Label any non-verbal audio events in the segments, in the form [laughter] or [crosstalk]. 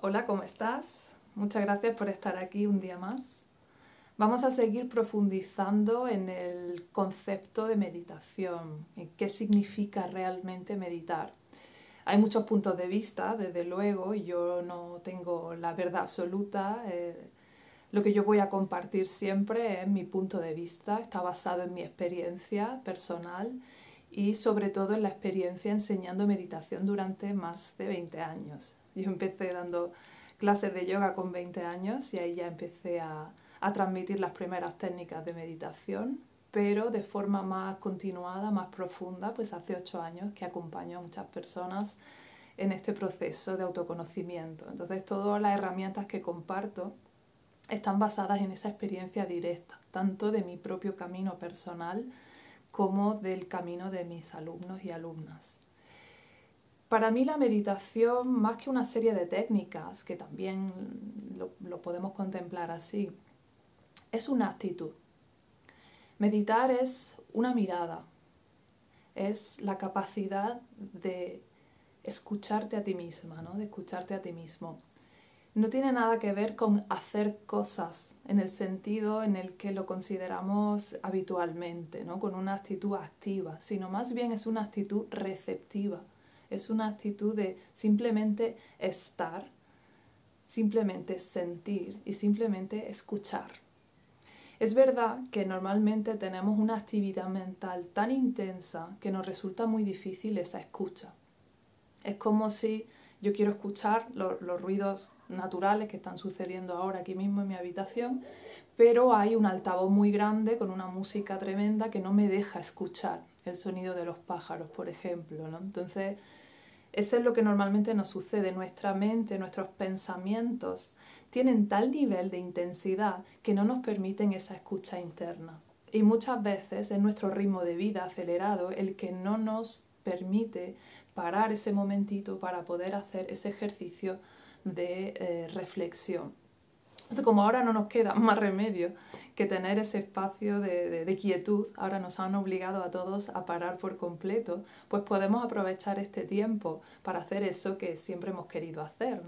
Hola, ¿cómo estás? Muchas gracias por estar aquí un día más. Vamos a seguir profundizando en el concepto de meditación, en qué significa realmente meditar. Hay muchos puntos de vista, desde luego, yo no tengo la verdad absoluta. Eh, lo que yo voy a compartir siempre es mi punto de vista, está basado en mi experiencia personal y sobre todo en la experiencia enseñando meditación durante más de 20 años. [laughs] Yo empecé dando clases de yoga con 20 años y ahí ya empecé a, transmitir las primeras técnicas de meditación, pero de forma más continuada, más profunda, pues hace 8 años que acompaño a muchas personas en este proceso de autoconocimiento. Entonces todas las herramientas que comparto están basadas en esa experiencia directa, tanto de mi propio camino personal como del camino de mis alumnos y alumnas. Para mí la meditación, más que una serie de técnicas, que también lo, podemos contemplar así, es una actitud. Meditar es una mirada, es la capacidad de escucharte a ti misma, ¿no? de escucharte a ti mismo. No tiene nada que ver con hacer cosas en el sentido en el que lo consideramos habitualmente, ¿no? con una actitud activa, sino más bien es una actitud receptiva es una actitud de simplemente estar, simplemente sentir y simplemente escuchar. Es verdad que normalmente tenemos una actividad mental tan intensa que nos resulta muy difícil esa escucha. Es como si yo quiero escuchar los, ruidos naturales que están sucediendo ahora aquí mismo en mi habitación, pero hay un altavoz muy grande con una música tremenda que no me deja escuchar el sonido de los pájaros, por ejemplo. ¿no? Entonces, eso es lo que normalmente nos sucede. Nuestra mente, nuestros pensamientos tienen tal nivel de intensidad que no nos permiten esa escucha interna. Y muchas veces es nuestro ritmo de vida acelerado el que no nos permite parar ese momentito para poder hacer ese ejercicio de eh, reflexión. Como ahora no nos queda más remedio que tener ese espacio de, quietud, ahora nos han obligado a todos a parar por completo, pues podemos aprovechar este tiempo para hacer eso que siempre hemos querido hacer.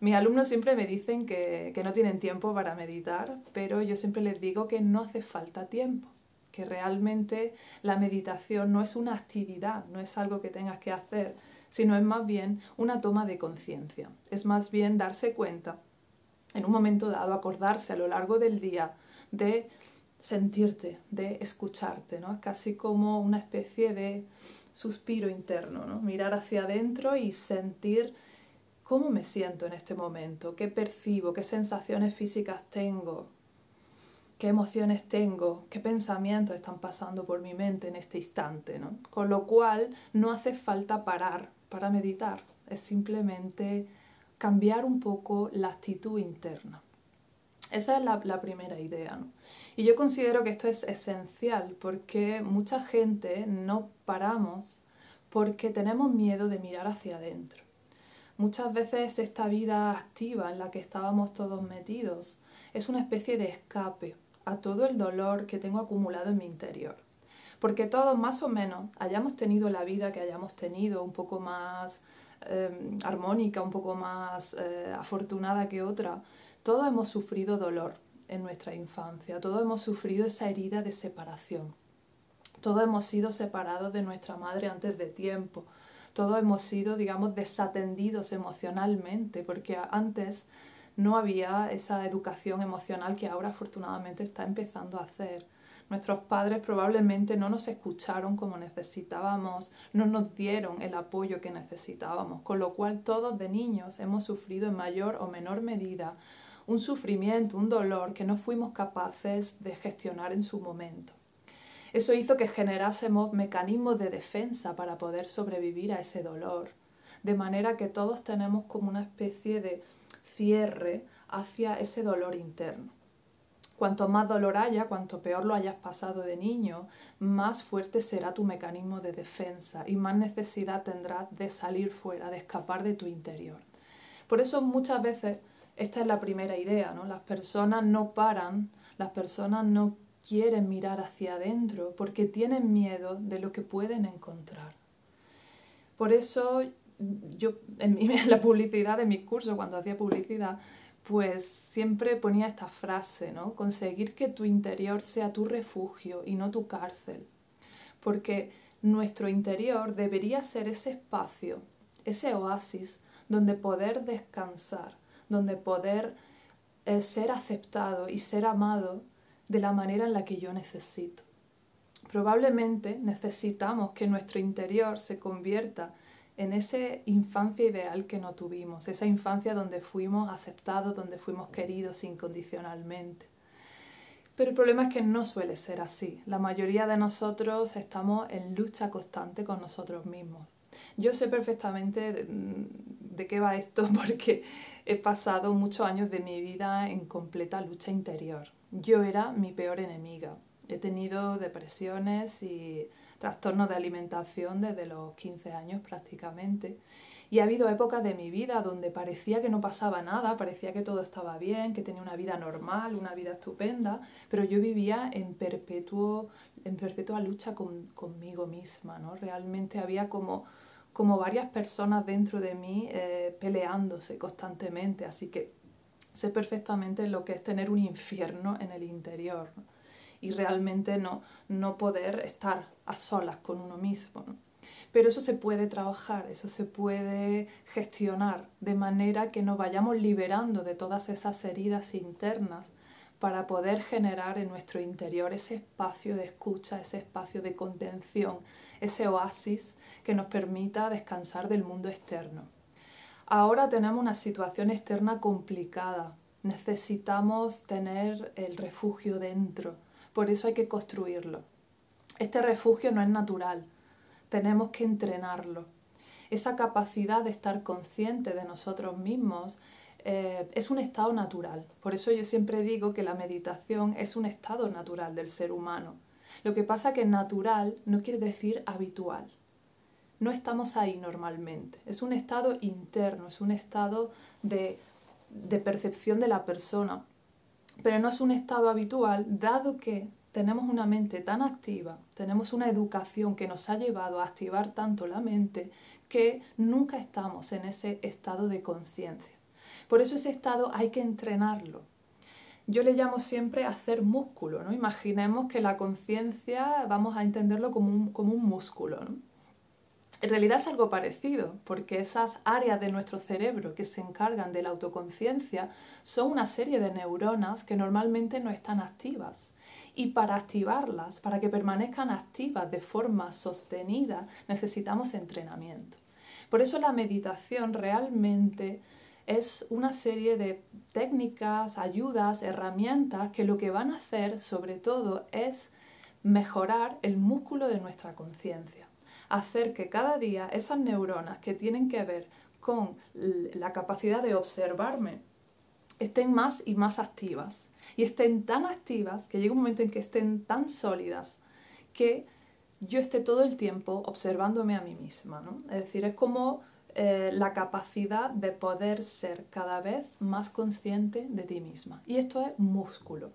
Mis alumnos siempre me dicen que, que no tienen tiempo para meditar, pero yo siempre les digo que no hace falta tiempo que realmente la meditación no es una actividad, no es algo que tengas que hacer, sino es más bien una toma de conciencia, es más bien darse cuenta en un momento dado acordarse a lo largo del día de sentirte, de escucharte, ¿no? Es casi como una especie de suspiro interno, ¿no? Mirar hacia adentro y sentir cómo me siento en este momento, qué percibo, qué sensaciones físicas tengo, qué emociones tengo, qué pensamientos están pasando por mi mente en este instante, ¿no? Con lo cual no hace falta parar para meditar, es simplemente cambiar un poco la actitud interna. Esa es la, primera idea. Y yo considero que esto es esencial porque mucha gente no paramos porque tenemos miedo de mirar hacia adentro. Muchas veces esta vida activa en la que estábamos todos metidos es una especie de escape a todo el dolor que tengo acumulado en mi interior. Porque todos más o menos hayamos tenido la vida que hayamos tenido, un poco más Em, armónica, un poco más eh, afortunada que otra, todos hemos sufrido dolor en nuestra infancia, todos hemos sufrido esa herida de separación, todos hemos sido separados de nuestra madre antes de tiempo, todos hemos sido, digamos, desatendidos emocionalmente, porque antes no había esa educación emocional que ahora afortunadamente está empezando a hacer. Nuestros padres probablemente no nos escucharon como necesitábamos, no nos dieron el apoyo que necesitábamos, con lo cual todos de niños hemos sufrido en mayor o menor medida un sufrimiento, un dolor que no fuimos capaces de gestionar en su momento. Eso hizo que generásemos mecanismos de defensa para poder sobrevivir a ese dolor, de manera que todos tenemos como una especie de cierre hacia ese dolor interno. Cuanto más dolor haya, cuanto peor lo hayas pasado de niño, más fuerte será tu mecanismo de defensa y más necesidad tendrás de salir fuera, de escapar de tu interior. Por eso muchas veces esta es la primera idea, ¿no? Las personas no paran, las personas no quieren mirar hacia adentro porque tienen miedo de lo que pueden encontrar. Por eso yo en, [laughs] en la publicidad de mis cursos, cuando hacía publicidad, pues siempre ponía esta frase, ¿no? Conseguir que tu interior sea tu refugio y no tu cárcel. Porque nuestro interior debería ser ese espacio, ese oasis donde poder descansar, donde poder eh, ser aceptado y ser amado de la manera en la que yo necesito. Probablemente necesitamos que nuestro interior se convierta en esa infancia ideal que no tuvimos, esa infancia donde fuimos aceptados, donde fuimos queridos incondicionalmente. Pero el problema es que no suele ser así. La mayoría de nosotros estamos en lucha constante con nosotros mismos. Yo sé perfectamente de, qué va esto [laughs] porque he pasado muchos años de mi vida en completa lucha interior. Yo era mi peor enemiga. He tenido depresiones y trastornos de alimentación desde los 15 años prácticamente. Y ha habido épocas de mi vida donde parecía que no pasaba nada, parecía que todo estaba bien, que tenía una vida normal, una vida estupenda, pero yo vivía en, perpetuo, en perpetua lucha conmigo misma, ¿no? Realmente había como, como varias personas dentro de mí eh, peleándose constantemente, así que sé perfectamente lo que es tener un infierno en el interior y realmente no, no poder estar a solas con uno mismo. Pero eso se puede trabajar, eso se puede gestionar de manera que nos vayamos liberando de todas esas heridas internas para poder generar en nuestro interior ese espacio de escucha, ese espacio de contención, ese oasis que nos permita descansar del mundo externo. Ahora tenemos una situación externa complicada, necesitamos tener el refugio dentro, por eso hay que construirlo. Este refugio no es natural, tenemos que entrenarlo. Esa capacidad de estar consciente de nosotros mismos eh, es un estado natural. Por eso yo siempre digo que la meditación es un estado natural del ser humano. Lo que pasa que natural no quiere decir habitual. No estamos ahí normalmente. Es un estado interno, es un estado de, de percepción de la persona. Pero no es un estado habitual, dado que tenemos una mente tan activa, tenemos una educación que nos ha llevado a activar tanto la mente que nunca estamos en ese estado de conciencia. Por eso ese estado hay que entrenarlo. Yo le llamo siempre hacer músculo, ¿no? Imaginemos que la conciencia vamos a entenderlo como un, como un músculo, ¿no? En realidad es algo parecido, porque esas áreas de nuestro cerebro que se encargan de la autoconciencia son una serie de neuronas que normalmente no están activas y para activarlas, para que permanezcan activas de forma sostenida, necesitamos entrenamiento. Por eso la meditación realmente es una serie de técnicas, ayudas, herramientas que lo que van a hacer sobre todo es mejorar el músculo de nuestra conciencia, hacer que cada día esas neuronas que tienen que ver con la capacidad de observarme estén más y más activas y estén tan activas que llegue un momento en que estén tan sólidas que yo esté todo el tiempo observándome a mí misma. ¿no? Es decir, es como eh, la capacidad de poder ser cada vez más consciente de ti misma. Y esto es músculo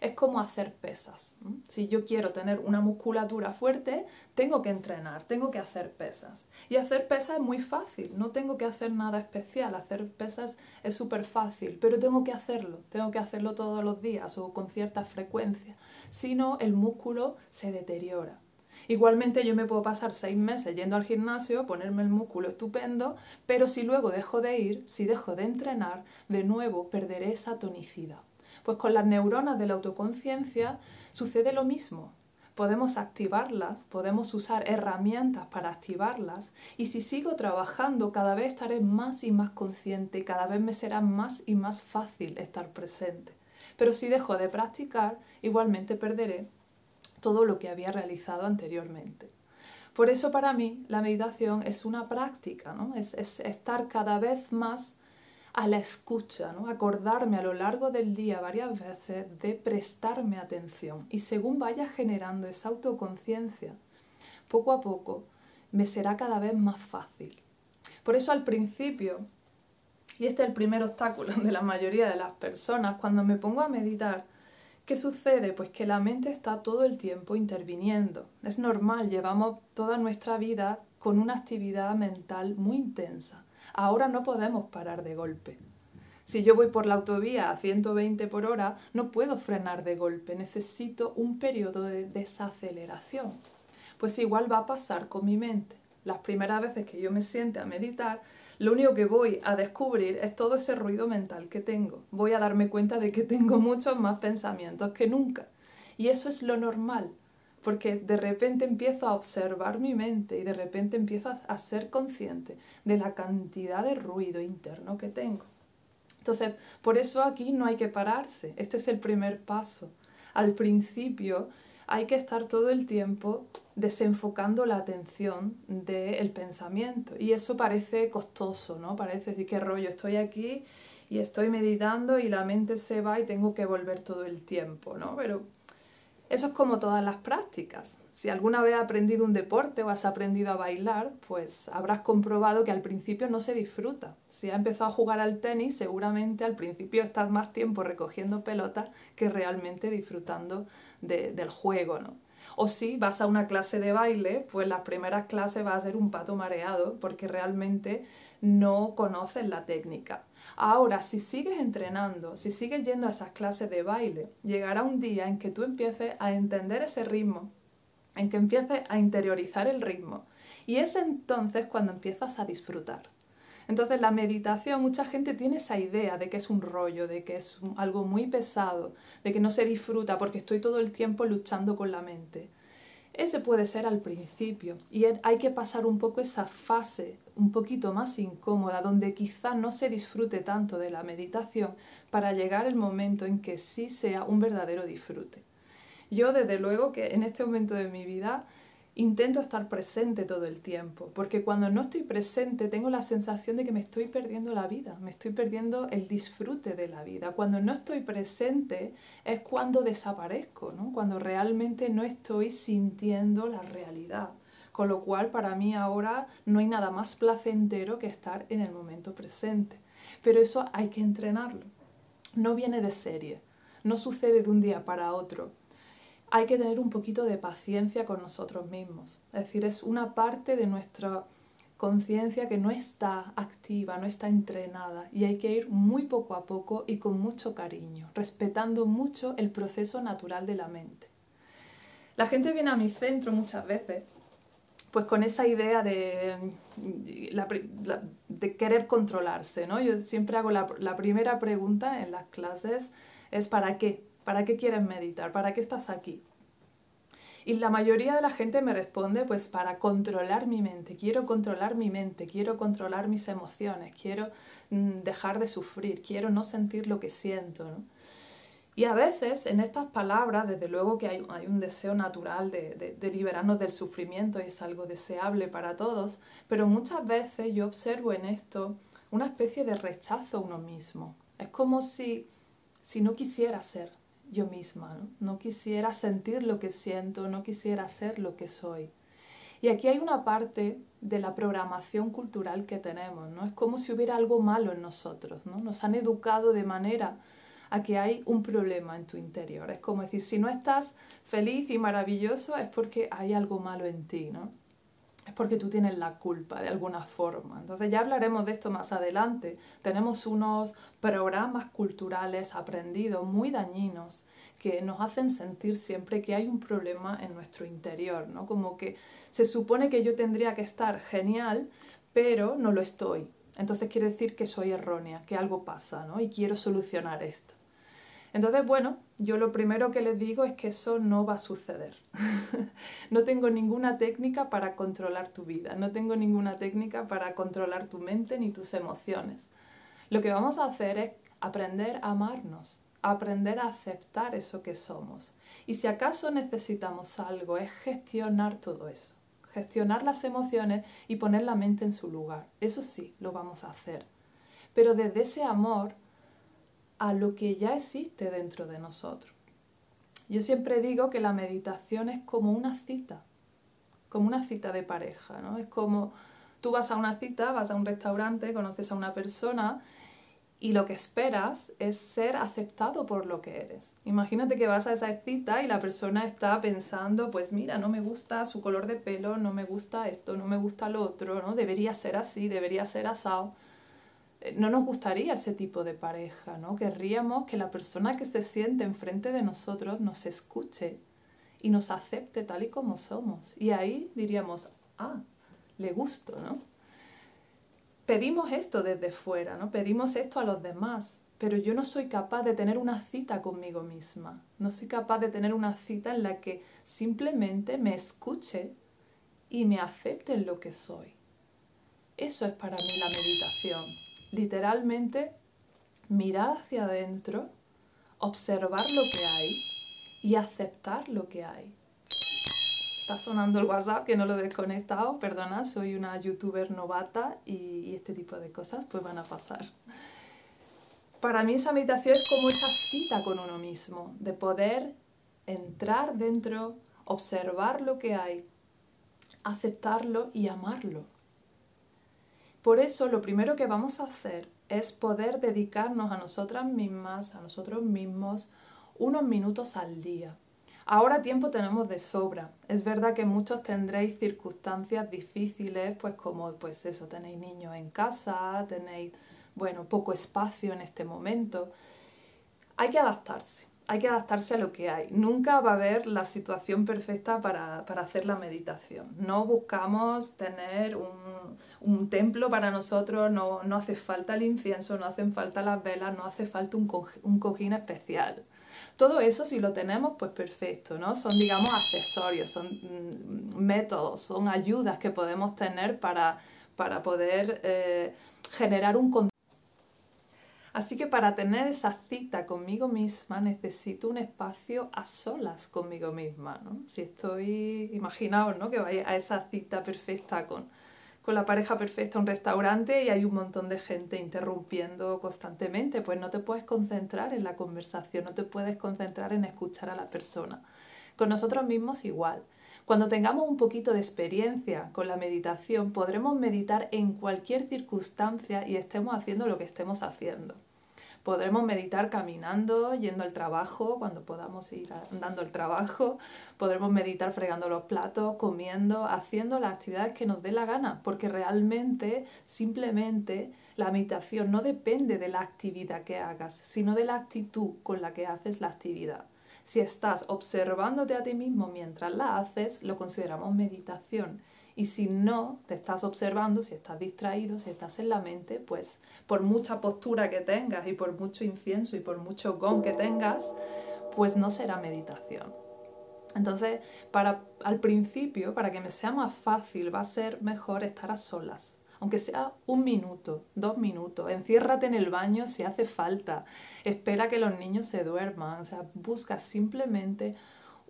es como hacer pesas. Si yo quiero tener una musculatura fuerte, tengo que entrenar, tengo que hacer pesas. Y hacer pesas es muy fácil, no tengo que hacer nada especial, hacer pesas es súper fácil, pero tengo que hacerlo, tengo que hacerlo todos los días o con cierta frecuencia, si no el músculo se deteriora. Igualmente yo me puedo pasar seis meses yendo al gimnasio, ponerme el músculo estupendo, pero si luego dejo de ir, si dejo de entrenar, de nuevo perderé esa tonicidad. Pues con las neuronas de la autoconciencia sucede lo mismo. Podemos activarlas, podemos usar herramientas para activarlas y si sigo trabajando cada vez estaré más y más consciente y cada vez me será más y más fácil estar presente. Pero si dejo de practicar, igualmente perderé todo lo que había realizado anteriormente. Por eso para mí la meditación es una práctica, ¿no? es, es estar cada vez más a la escucha, acordarme a lo largo del día varias veces de prestarme atención y según vaya generando esa autoconciencia, poco a poco me será cada vez más fácil. Por eso al principio, y este es el primer obstáculo de la mayoría de las personas, cuando me pongo a meditar, ¿qué sucede? Pues que la mente está todo el tiempo interviniendo. Es normal, llevamos toda nuestra vida con una actividad mental muy intensa. Ahora no podemos parar de golpe. Si yo voy por la autovía a 120 por hora, no puedo frenar de golpe, necesito un periodo de desaceleración. Pues igual va a pasar con mi mente. Las primeras veces que yo me siente a meditar, lo único que voy a descubrir es todo ese ruido mental que tengo. Voy a darme cuenta de que tengo muchos más pensamientos que nunca. Y eso es lo normal, porque de repente empiezo a observar mi mente y de repente empiezo a ser consciente de la cantidad de ruido interno que tengo. Entonces, por eso aquí no hay que pararse. Este es el primer paso. Al principio hay que estar todo el tiempo desenfocando la atención del pensamiento. Y eso parece costoso, ¿no? Parece decir, qué rollo, estoy aquí y estoy meditando y la mente se va y tengo que volver todo el tiempo, ¿no? Pero eso es como todas las prácticas. Si alguna vez has aprendido un deporte o has aprendido a bailar, pues habrás comprobado que al principio no se disfruta. Si has empezado a jugar al tenis, seguramente al principio estás más tiempo recogiendo pelotas que realmente disfrutando del juego, ¿no? O si vas a una clase de baile, pues las primeras clases va a ser un pato mareado porque realmente no conoces la técnica. Ahora, si sigues entrenando, si sigues yendo a esas clases de baile, llegará un día en que tú empieces a entender ese ritmo, en que empieces a interiorizar el ritmo. Y es entonces cuando empiezas a disfrutar. Entonces la meditación, mucha gente tiene esa idea de que es un rollo, de que es algo muy pesado, de que no se disfruta porque estoy todo el tiempo luchando con la mente. Ese puede ser al principio y hay que pasar un poco esa fase un poquito más incómoda, donde quizá no se disfrute tanto de la meditación para llegar el momento en que sí sea un verdadero disfrute. Yo desde luego que en este momento de mi vida intento estar presente todo el tiempo, porque cuando no estoy presente tengo la sensación de que me estoy perdiendo la vida, me estoy perdiendo el disfrute de la vida. Cuando no estoy presente es cuando desaparezco, ¿no? cuando realmente no estoy sintiendo la realidad. Con lo cual para mí ahora no hay nada más placentero que estar en el momento presente. Pero eso hay que entrenarlo. No viene de serie, no sucede de un día para otro hay que tener un poquito de paciencia con nosotros mismos. Es decir, es una parte de nuestra conciencia que no está activa, no está entrenada y hay que ir muy poco a poco y con mucho cariño, respetando mucho el proceso natural de la mente. La gente viene a mi centro muchas veces pues con esa idea de, de querer controlarse, ¿no? Yo siempre hago la, la primera pregunta en las clases es ¿para qué? ¿Para qué quieres meditar? ¿Para qué estás aquí? Y la mayoría de la gente me responde, pues para controlar mi mente, quiero controlar mi mente, quiero controlar mis emociones, quiero mm, dejar de sufrir, quiero no sentir lo que siento. Y a veces en estas palabras, desde luego que hay, un deseo natural de, liberarnos del sufrimiento es algo deseable para todos, pero muchas veces yo observo en esto una especie de rechazo a uno mismo. Es como si, si no quisiera ser, yo misma, ¿no? quisiera sentir lo que siento, no quisiera ser lo que soy. Y aquí hay una parte de la programación cultural que tenemos, ¿no? Es como si hubiera algo malo en nosotros, ¿no? Nos han educado de manera a que hay un problema en tu interior. Es como decir, si no estás feliz y maravilloso es porque hay algo malo en ti, ¿no? Es porque tú tienes la culpa de alguna forma. Entonces ya hablaremos de esto más adelante. Tenemos unos programas culturales aprendidos muy dañinos que nos hacen sentir siempre que hay un problema en nuestro interior, ¿no? Como que se supone que yo tendría que estar genial, pero no lo estoy. Entonces quiere decir que soy errónea, que algo pasa, ¿no? Y quiero solucionar esto. Entonces, bueno, yo lo primero que les digo es que eso no va a suceder. [laughs] no tengo ninguna técnica para controlar tu vida, no tengo ninguna técnica para controlar tu mente ni tus emociones. Lo que vamos a hacer es aprender a amarnos, aprender a aceptar eso que somos. Y si acaso necesitamos algo, es gestionar todo eso, gestionar las emociones y poner la mente en su lugar. Eso sí, lo vamos a hacer. Pero desde ese amor a lo que ya existe dentro de nosotros. Yo siempre digo que la meditación es como una cita, como una cita de pareja, ¿no? Es como tú vas a una cita, vas a un restaurante, conoces a una persona y lo que esperas es ser aceptado por lo que eres. Imagínate que vas a esa cita y la persona está pensando, pues mira, no me gusta su color de pelo, no me gusta esto, no me gusta lo otro, ¿no? Debería ser así, debería ser asado. No nos gustaría ese tipo de pareja, ¿no? Querríamos que la persona que se siente enfrente de nosotros nos escuche y nos acepte tal y como somos. Y ahí diríamos, ah, le gusto, ¿no? pedimos esto desde fuera, ¿no? Pedimos esto a los demás, pero yo no soy capaz de tener una cita conmigo misma. No soy capaz de tener una cita en la que simplemente me escuche y me acepte en lo que soy. Eso es para mí la meditación. Literalmente mirar hacia adentro, observar lo que hay y aceptar lo que hay está sonando el WhatsApp, que no lo he desconectado, perdona, soy una youtuber novata y, este tipo de cosas pues van a pasar. Para mí esa meditación es como esa cita con uno mismo, de poder entrar dentro, observar lo que hay, aceptarlo y amarlo. Por eso lo primero que vamos a hacer es poder dedicarnos a nosotras mismas, a nosotros mismos, unos minutos al día. Ahora tiempo tenemos de sobra. Es verdad que muchos tendréis circunstancias difíciles, pues como pues eso, tenéis niños en casa, tenéis, bueno, poco espacio en este momento. Hay que adaptarse, hay que adaptarse a lo que hay. Nunca va a haber la situación perfecta para, hacer la meditación. No buscamos tener un, templo para nosotros, no, hace falta el incienso, no hacen falta las velas, no hace falta un, un cojín especial. Todo eso si lo tenemos, pues perfecto, ¿no? Son, digamos, accesorios, son mm, métodos, son ayudas que podemos tener para, para poder eh, generar un Así que para tener esa cita conmigo misma necesito un espacio a solas conmigo misma, ¿no? Si estoy, imaginaos, ¿no? Que vaya a esa cita perfecta con, con la pareja perfecta a un restaurante y hay un montón de gente interrumpiendo constantemente, pues no te puedes concentrar en la conversación, no te puedes concentrar en escuchar a la persona. Con nosotros mismos igual. Cuando tengamos un poquito de experiencia con la meditación, podremos meditar en cualquier circunstancia y estemos haciendo lo que estemos haciendo. Podremos meditar caminando, yendo al trabajo, cuando podamos ir andando al trabajo. Podremos meditar fregando los platos, comiendo, haciendo las actividades que nos dé la gana, porque realmente, simplemente, la meditación no depende de la actividad que hagas, sino de la actitud con la que haces la actividad. Si estás observándote a ti mismo mientras la haces, lo consideramos meditación. Y si no te estás observando, si estás distraído, si estás en la mente, pues por mucha postura que tengas y por mucho incienso y por mucho gong que tengas, pues no será meditación. Entonces, para, al principio, para que me sea más fácil, va a ser mejor estar a solas. Aunque sea un minuto, dos minutos, enciérrate en el baño si hace falta, espera que los niños se duerman, o sea, busca simplemente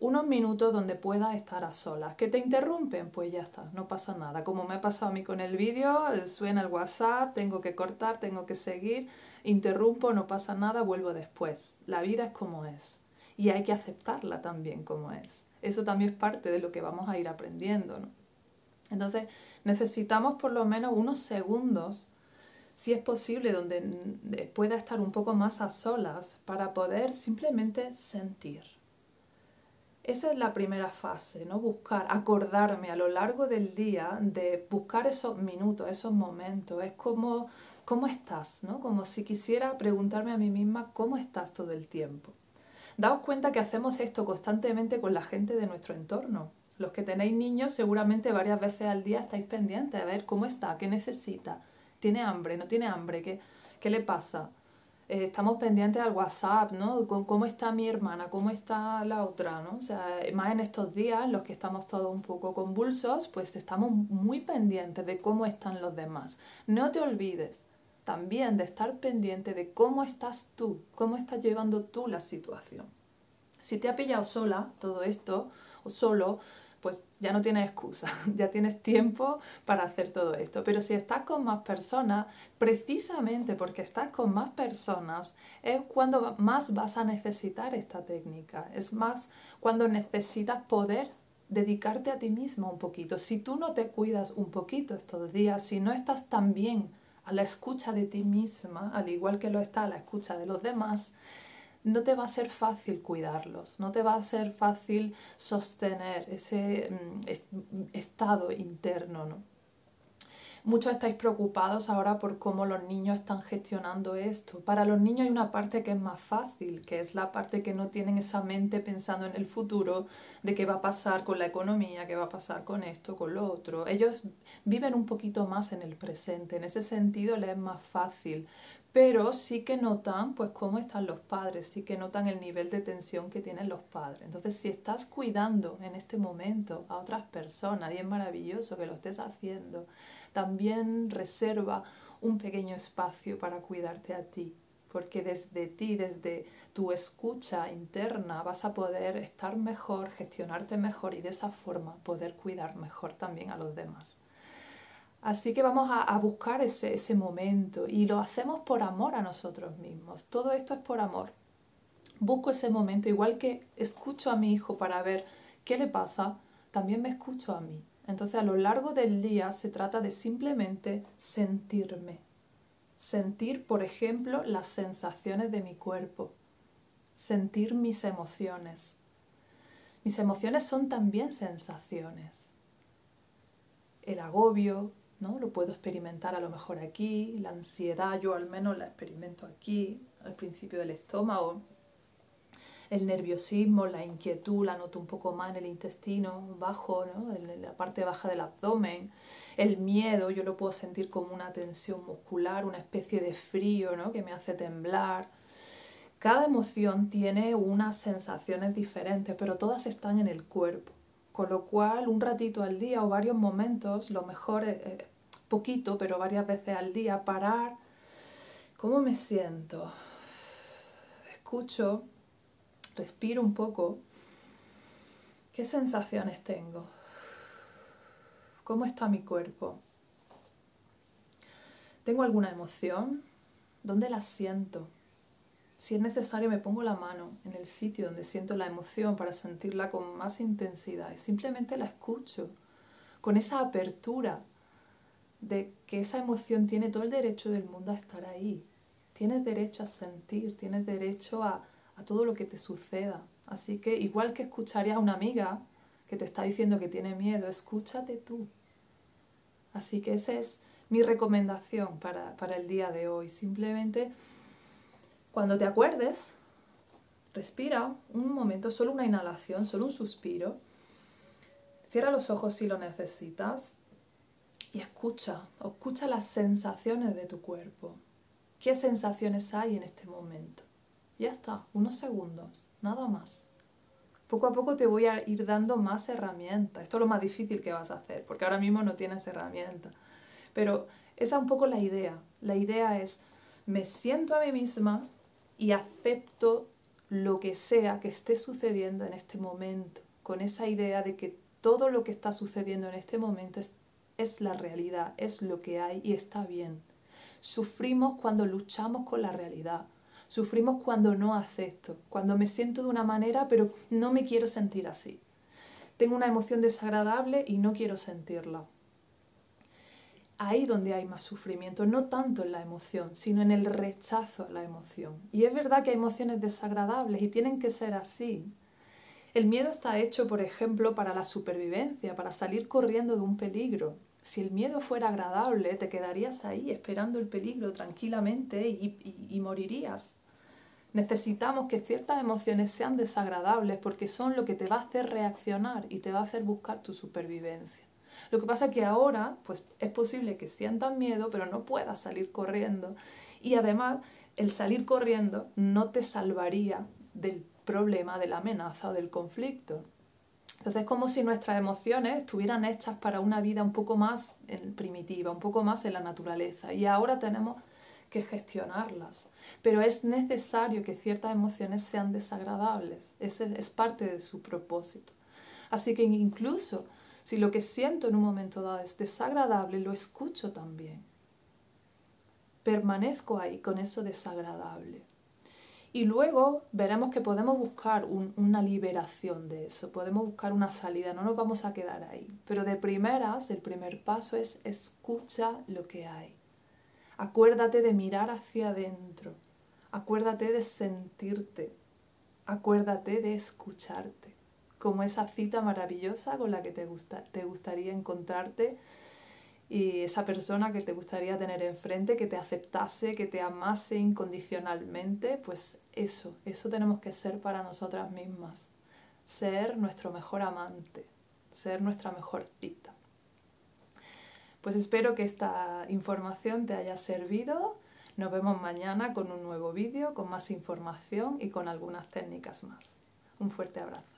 unos minutos donde puedas estar a solas. ¿Que te interrumpen? Pues ya está, no pasa nada. Como me ha pasado a mí con el vídeo, eh, suena el WhatsApp, tengo que cortar, tengo que seguir, interrumpo, no pasa nada, vuelvo después. La vida es como es y hay que aceptarla también como es. Eso también es parte de lo que vamos a ir aprendiendo. Entonces necesitamos por lo menos unos segundos, si es posible, donde pueda estar un poco más a solas para poder simplemente sentir esa es la primera fase, ¿no? Buscar, acordarme a lo largo del día de buscar esos minutos, esos momentos. Es como, ¿cómo estás? ¿no? Como si quisiera preguntarme a mí misma, ¿cómo estás todo el tiempo? Daos cuenta que hacemos esto constantemente con la gente de nuestro entorno. Los que tenéis niños seguramente varias veces al día estáis pendientes a ver cómo está, qué necesita, tiene hambre, no tiene hambre, qué, qué le pasa. Eh, estamos pendientes al WhatsApp, ¿no? Cómo está mi hermana, cómo está la otra, ¿no? O sea, más en estos días, los que estamos todos un poco convulsos, pues estamos muy pendientes de cómo están los demás. No te olvides también de estar pendiente de cómo estás tú, cómo estás llevando tú la situación. Si te ha pillado sola todo esto, o solo, ya no tienes excusa, [laughs] ya tienes tiempo para hacer todo esto. Pero si estás con más personas, precisamente porque estás con más personas, es cuando más vas a necesitar esta técnica. Es más cuando necesitas poder dedicarte a ti mismo un poquito. Si tú no te cuidas un poquito estos días, si no estás tan bien a la escucha de ti misma, al igual que lo está a la escucha de los demás, no te va a ser fácil cuidarlos, no te va a ser fácil sostener ese mm, estado interno, ¿no? Muchos estáis preocupados ahora por cómo los niños están gestionando esto. Para los niños hay una parte que es más fácil, que es la parte que no tienen esa mente pensando en el futuro, de qué va a pasar con la economía, qué va a pasar con esto, con lo otro. Ellos viven un poquito más en el presente, en ese sentido les es más fácil pero sí que notan pues cómo están los padres, sí que notan el nivel de tensión que tienen los padres. Entonces, si estás cuidando en este momento a otras personas, y es maravilloso que lo estés haciendo, también reserva un pequeño espacio para cuidarte a ti, porque desde ti, desde tu escucha interna, vas a poder estar mejor, gestionarte mejor y de esa forma poder cuidar mejor también a los demás. Así que vamos a, buscar ese, ese momento y lo hacemos por amor a nosotros mismos. Todo esto es por amor. Busco ese momento, igual que escucho a mi hijo para ver qué le pasa, también me escucho a mí. Entonces a lo largo del día se trata de simplemente sentirme. Sentir, por ejemplo, las sensaciones de mi cuerpo. Sentir mis emociones. Mis emociones son también sensaciones. El agobio, ¿no? Lo puedo experimentar a lo mejor aquí, la ansiedad yo al menos la experimento aquí, al principio del estómago. El nerviosismo, la inquietud la noto un poco más en el intestino bajo, ¿no? en la parte baja del abdomen. El miedo yo lo puedo sentir como una tensión muscular, una especie de frío ¿no? que me hace temblar. Cada emoción tiene unas sensaciones diferentes, pero todas están en el cuerpo. Con lo cual, un ratito al día o varios momentos, lo mejor es, poquito, pero varias veces al día, parar. ¿Cómo me siento? Escucho, respiro un poco. ¿Qué sensaciones tengo? ¿Cómo está mi cuerpo? ¿Tengo alguna emoción? ¿Dónde la siento? Si es necesario me pongo la mano en el sitio donde siento la emoción para sentirla con más intensidad y simplemente la escucho con esa apertura de que esa emoción tiene todo el derecho del mundo a estar ahí. Tienes derecho a sentir, tienes derecho a, a todo lo que te suceda. Así que igual que escucharías a una amiga que te está diciendo que tiene miedo, escúchate tú. Así que esa es mi recomendación para, para el día de hoy. Simplemente cuando te acuerdes, respira un momento, solo una inhalación, solo un suspiro. Cierra los ojos si lo necesitas y escucha, escucha las sensaciones de tu cuerpo. ¿Qué sensaciones hay en este momento? Ya está, unos segundos, nada más. Poco a poco te voy a ir dando más herramientas. Esto es lo más difícil que vas a hacer, porque ahora mismo no tienes herramientas. Pero esa es un poco la idea. La idea es, me siento a mí misma y acepto lo que sea que esté sucediendo en este momento, con esa idea de que todo lo que está sucediendo en este momento es es la realidad, es lo que hay y está bien. Sufrimos cuando luchamos con la realidad. Sufrimos cuando no acepto, cuando me siento de una manera pero no me quiero sentir así. Tengo una emoción desagradable y no quiero sentirla. Ahí donde hay más sufrimiento, no tanto en la emoción, sino en el rechazo a la emoción. Y es verdad que hay emociones desagradables y tienen que ser así. El miedo está hecho, por ejemplo, para la supervivencia, para salir corriendo de un peligro. Si el miedo fuera agradable, te quedarías ahí esperando el peligro tranquilamente y, morirías. Necesitamos que ciertas emociones sean desagradables porque son lo que te va a hacer reaccionar y te va a hacer buscar tu supervivencia. Lo que pasa es que ahora, pues es posible que sientas miedo, pero no puedas salir corriendo. Y además, el salir corriendo no te salvaría del problema, de la amenaza o del conflicto. Entonces es como si nuestras emociones estuvieran hechas para una vida un poco más primitiva, un poco más en la naturaleza. Y ahora tenemos que gestionarlas. Pero es necesario que ciertas emociones sean desagradables. Ese es parte de su propósito. Así que incluso si lo que siento en un momento dado es desagradable, lo escucho también. Permanezco ahí con eso desagradable. Y luego veremos que podemos buscar una liberación de eso, podemos buscar una salida, no nos vamos a quedar ahí. Pero de primeras, el primer paso es escucha lo que hay. Acuérdate de mirar hacia adentro. Acuérdate de sentirte. Acuérdate de escucharte. Como esa cita maravillosa con la que te, gusta, te gustaría encontrarte y esa persona que te gustaría tener enfrente, que te aceptase, que te amase incondicionalmente, pues eso, eso tenemos que ser para nosotras mismas. Ser nuestro mejor amante, ser nuestra mejor cita. Pues espero que esta información te haya servido. Nos vemos mañana con un nuevo vídeo, con más información y con algunas técnicas más. Un fuerte abrazo.